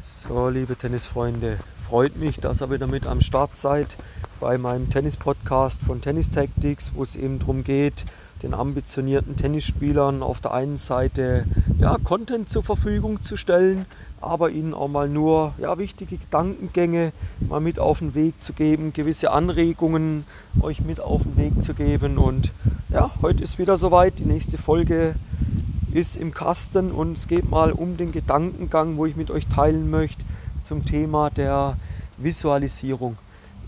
So, liebe Tennisfreunde, freut mich, dass ihr wieder mit am Start seid bei meinem Tennis-Podcast von Tennis Tactics, wo es eben darum geht, den ambitionierten Tennisspielern auf der einen Seite ja, Content zur Verfügung zu stellen, aber ihnen auch mal nur ja, wichtige Gedankengänge mal mit auf den Weg zu geben, gewisse Anregungen euch mit auf den Weg zu geben. Und ja, heute ist wieder soweit, die nächste Folge ist im Kasten und es geht mal um den Gedankengang, wo ich mit euch teilen möchte zum Thema der Visualisierung.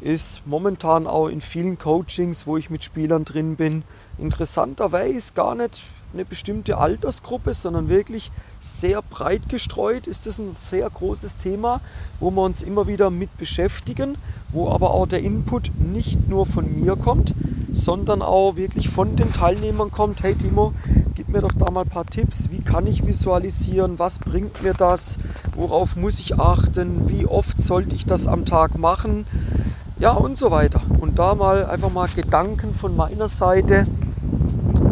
Ist momentan auch in vielen Coachings, wo ich mit Spielern drin bin, interessanterweise gar nicht eine bestimmte Altersgruppe, sondern wirklich sehr breit gestreut ist das ein sehr großes Thema, wo wir uns immer wieder mit beschäftigen, wo aber auch der Input nicht nur von mir kommt, sondern auch wirklich von den Teilnehmern kommt. Hey Timo, gib mir doch da mal ein paar Tipps. Wie kann ich visualisieren? Was bringt mir das? Worauf muss ich achten? Wie oft sollte ich das am Tag machen? Ja, und so weiter. Und da mal einfach mal Gedanken von meiner Seite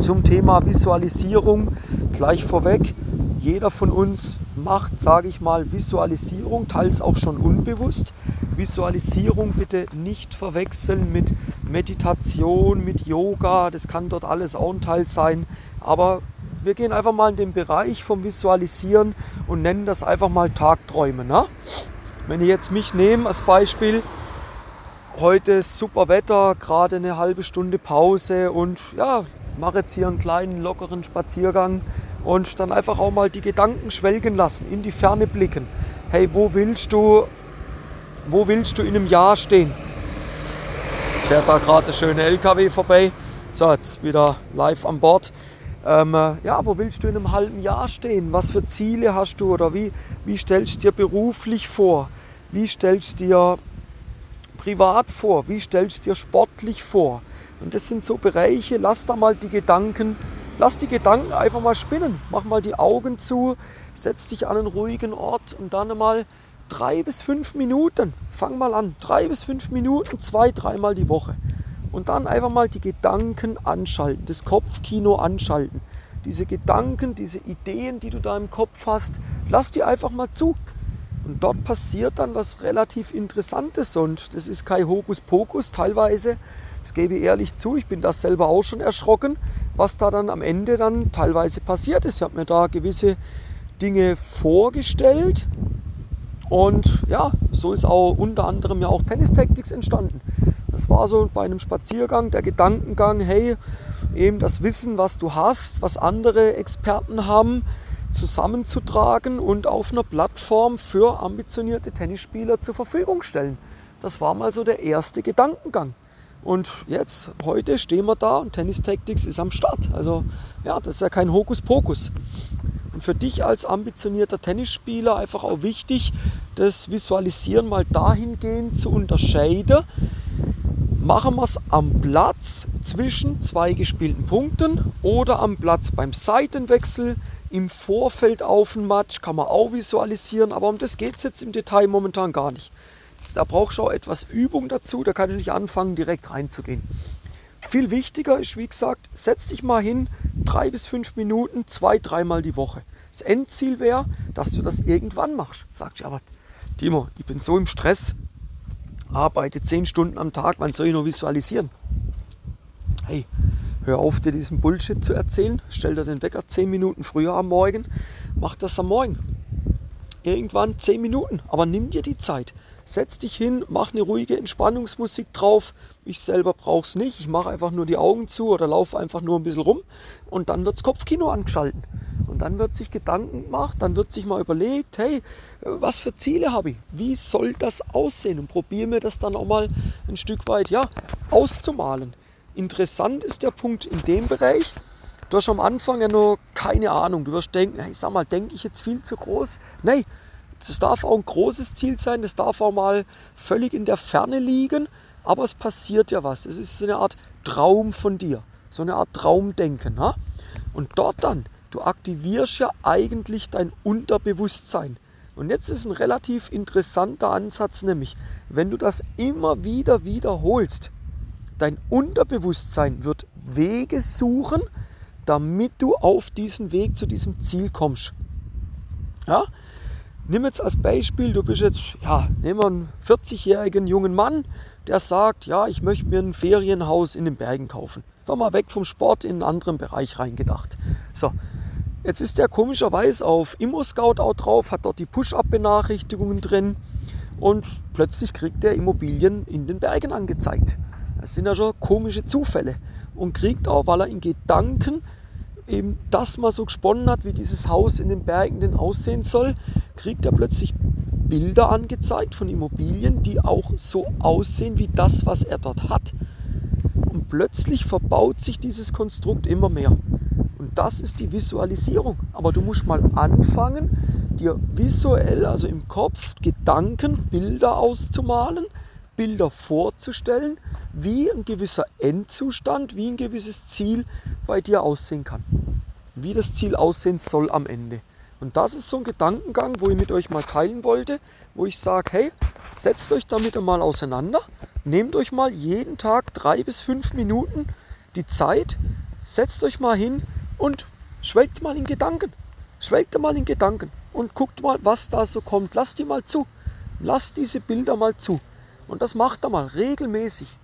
zum Thema Visualisierung gleich vorweg. Jeder von uns macht, sage ich mal, Visualisierung, teils auch schon unbewusst. Visualisierung bitte nicht verwechseln mit Meditation, mit Yoga, das kann dort alles auch ein Teil sein. Aber wir gehen einfach mal in den Bereich vom Visualisieren und nennen das einfach mal Tagträumen. Ne? Wenn ich jetzt mich nehme als Beispiel, heute super Wetter, gerade eine halbe Stunde Pause und ja, mache jetzt hier einen kleinen lockeren Spaziergang und dann einfach auch mal die Gedanken schwelgen lassen, in die Ferne blicken. Hey, wo willst du, wo willst du in einem Jahr stehen? Jetzt fährt da gerade der schöne LKW vorbei. So, jetzt wieder live an Bord. Ähm, ja, wo willst du in einem halben Jahr stehen? Was für Ziele hast du oder wie, wie stellst du dir beruflich vor? Wie stellst du dir privat vor? Wie stellst du dir sportlich vor? Und das sind so Bereiche, lass da mal die Gedanken, lass die Gedanken einfach mal spinnen. Mach mal die Augen zu, setz dich an einen ruhigen Ort und dann mal drei bis fünf Minuten. Fang mal an, drei bis fünf Minuten, zwei, dreimal die Woche. Und dann einfach mal die Gedanken anschalten, das Kopfkino anschalten. Diese Gedanken, diese Ideen, die du da im Kopf hast, lass die einfach mal zu. Und dort passiert dann was relativ Interessantes und das ist kein Hokuspokus teilweise. Das gebe ich ehrlich zu, ich bin das selber auch schon erschrocken, was da dann am Ende dann teilweise passiert ist. Ich habe mir da gewisse Dinge vorgestellt und ja, so ist auch unter anderem ja auch Tennis Tactics entstanden. Das war so bei einem Spaziergang der Gedankengang, hey, eben das Wissen, was du hast, was andere Experten haben, zusammenzutragen und auf einer Plattform für ambitionierte Tennisspieler zur Verfügung stellen. Das war mal so der erste Gedankengang. Und jetzt, heute stehen wir da und Tennis Tactics ist am Start. Also ja, das ist ja kein Hokuspokus. Und für dich als ambitionierter Tennisspieler einfach auch wichtig, das Visualisieren mal dahingehend zu unterscheiden. Machen wir es am Platz zwischen zwei gespielten Punkten oder am Platz beim Seitenwechsel, im Vorfeld auf dem Match, kann man auch visualisieren, aber um das geht es jetzt im Detail momentan gar nicht. Da brauchst du auch etwas Übung dazu, da kann ich nicht anfangen, direkt reinzugehen. Viel wichtiger ist, wie gesagt, setz dich mal hin, drei bis fünf Minuten, zwei, dreimal die Woche. Das Endziel wäre, dass du das irgendwann machst. Sagst du, aber Timo, ich bin so im Stress, arbeite zehn Stunden am Tag, wann soll ich noch visualisieren? Hey, hör auf, dir diesen Bullshit zu erzählen. Stell dir den Wecker zehn Minuten früher am Morgen, mach das am Morgen. Irgendwann zehn Minuten, aber nimm dir die Zeit setz dich hin, mach eine ruhige Entspannungsmusik drauf. Ich selber brauche es nicht. Ich mache einfach nur die Augen zu oder laufe einfach nur ein bisschen rum und dann wird das Kopfkino angeschalten. Und dann wird sich Gedanken gemacht, dann wird sich mal überlegt, hey, was für Ziele habe ich? Wie soll das aussehen? Und probiere mir das dann auch mal ein Stück weit ja, auszumalen. Interessant ist der Punkt in dem Bereich, Du hast am Anfang ja nur keine Ahnung. Du wirst denken, ich sag mal, denke ich jetzt viel zu groß? Nein, das darf auch ein großes Ziel sein, das darf auch mal völlig in der Ferne liegen, aber es passiert ja was. Es ist so eine Art Traum von dir, so eine Art Traumdenken. Ne? Und dort dann, du aktivierst ja eigentlich dein Unterbewusstsein. Und jetzt ist ein relativ interessanter Ansatz, nämlich wenn du das immer wieder wiederholst, dein Unterbewusstsein wird Wege suchen, damit du auf diesen Weg zu diesem Ziel kommst. Ja? Nimm jetzt als Beispiel, du bist jetzt, ja, nehmen wir einen 40-jährigen jungen Mann, der sagt, ja, ich möchte mir ein Ferienhaus in den Bergen kaufen. War mal weg vom Sport in einen anderen Bereich reingedacht. So, jetzt ist der komischerweise auf Immo-Scout auch drauf, hat dort die Push-Up-Benachrichtigungen drin und plötzlich kriegt er Immobilien in den Bergen angezeigt. Das sind ja schon komische Zufälle. Und kriegt auch, weil er in Gedanken eben das mal so gesponnen hat, wie dieses Haus in den Bergen denn aussehen soll, kriegt er plötzlich Bilder angezeigt von Immobilien, die auch so aussehen wie das, was er dort hat. Und plötzlich verbaut sich dieses Konstrukt immer mehr. Und das ist die Visualisierung. Aber du musst mal anfangen, dir visuell, also im Kopf, Gedanken, Bilder auszumalen, Bilder vorzustellen, wie ein gewisser Endzustand, wie ein gewisses Ziel bei dir aussehen kann. Wie das Ziel aussehen soll am Ende. Und das ist so ein Gedankengang, wo ich mit euch mal teilen wollte, wo ich sage, hey, setzt euch damit einmal auseinander, nehmt euch mal jeden Tag drei bis fünf Minuten die Zeit, setzt euch mal hin und schwelgt mal in Gedanken. Schwelgt mal in Gedanken und guckt mal, was da so kommt. Lasst die mal zu. Lasst diese Bilder mal zu. Und das macht er mal regelmäßig.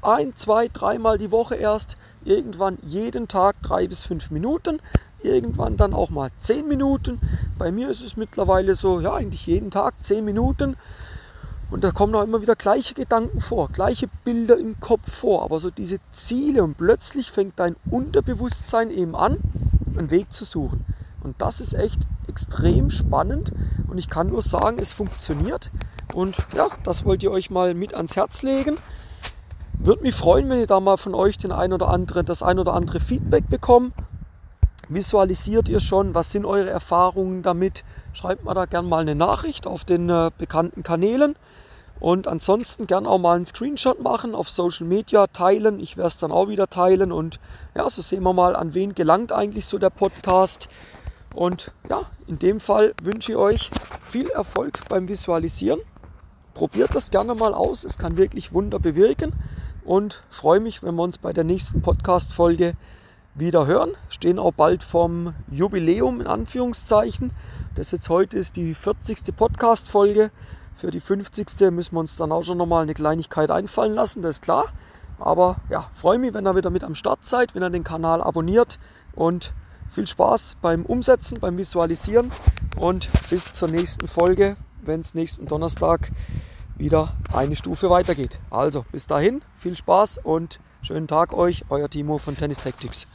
Ein, zwei, dreimal die Woche erst. Irgendwann jeden Tag drei bis fünf Minuten. Irgendwann dann auch mal zehn Minuten. Bei mir ist es mittlerweile so, ja, eigentlich jeden Tag zehn Minuten. Und da kommen auch immer wieder gleiche Gedanken vor, gleiche Bilder im Kopf vor, aber so diese Ziele und plötzlich fängt dein Unterbewusstsein eben an, einen Weg zu suchen. Und das ist echt extrem spannend und ich kann nur sagen, es funktioniert. Und ja, das wollt ihr euch mal mit ans Herz legen. Würde mich freuen, wenn ihr da mal von euch den ein oder andere, das ein oder andere Feedback bekommt. Visualisiert ihr schon? Was sind eure Erfahrungen damit? Schreibt mir da gerne mal eine Nachricht auf den äh, bekannten Kanälen. Und ansonsten gern auch mal einen Screenshot machen, auf Social Media teilen. Ich werde es dann auch wieder teilen. Und ja, so sehen wir mal, an wen gelangt eigentlich so der Podcast. Und ja, in dem Fall wünsche ich euch viel Erfolg beim Visualisieren. Probiert das gerne mal aus, es kann wirklich Wunder bewirken und freue mich, wenn wir uns bei der nächsten Podcast-Folge wieder hören. Stehen auch bald vom Jubiläum in Anführungszeichen. Das jetzt heute ist die 40. Podcast-Folge. Für die 50. müssen wir uns dann auch schon nochmal eine Kleinigkeit einfallen lassen, das ist klar. Aber ja, freue mich, wenn ihr wieder mit am Start seid, wenn ihr den Kanal abonniert und viel Spaß beim Umsetzen, beim Visualisieren und bis zur nächsten Folge, wenn es nächsten Donnerstag wieder eine Stufe weitergeht. Also bis dahin, viel Spaß und schönen Tag euch, euer Timo von Tennis Tactics.